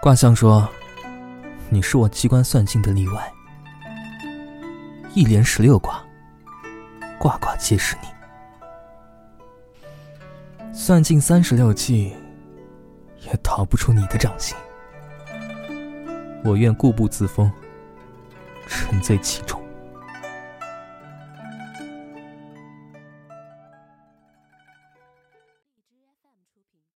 卦象说你是我机关算尽的例外。一连十六卦卦卦皆是你。算尽三十六计也逃不出你的掌心。我愿固步自封沉醉其中。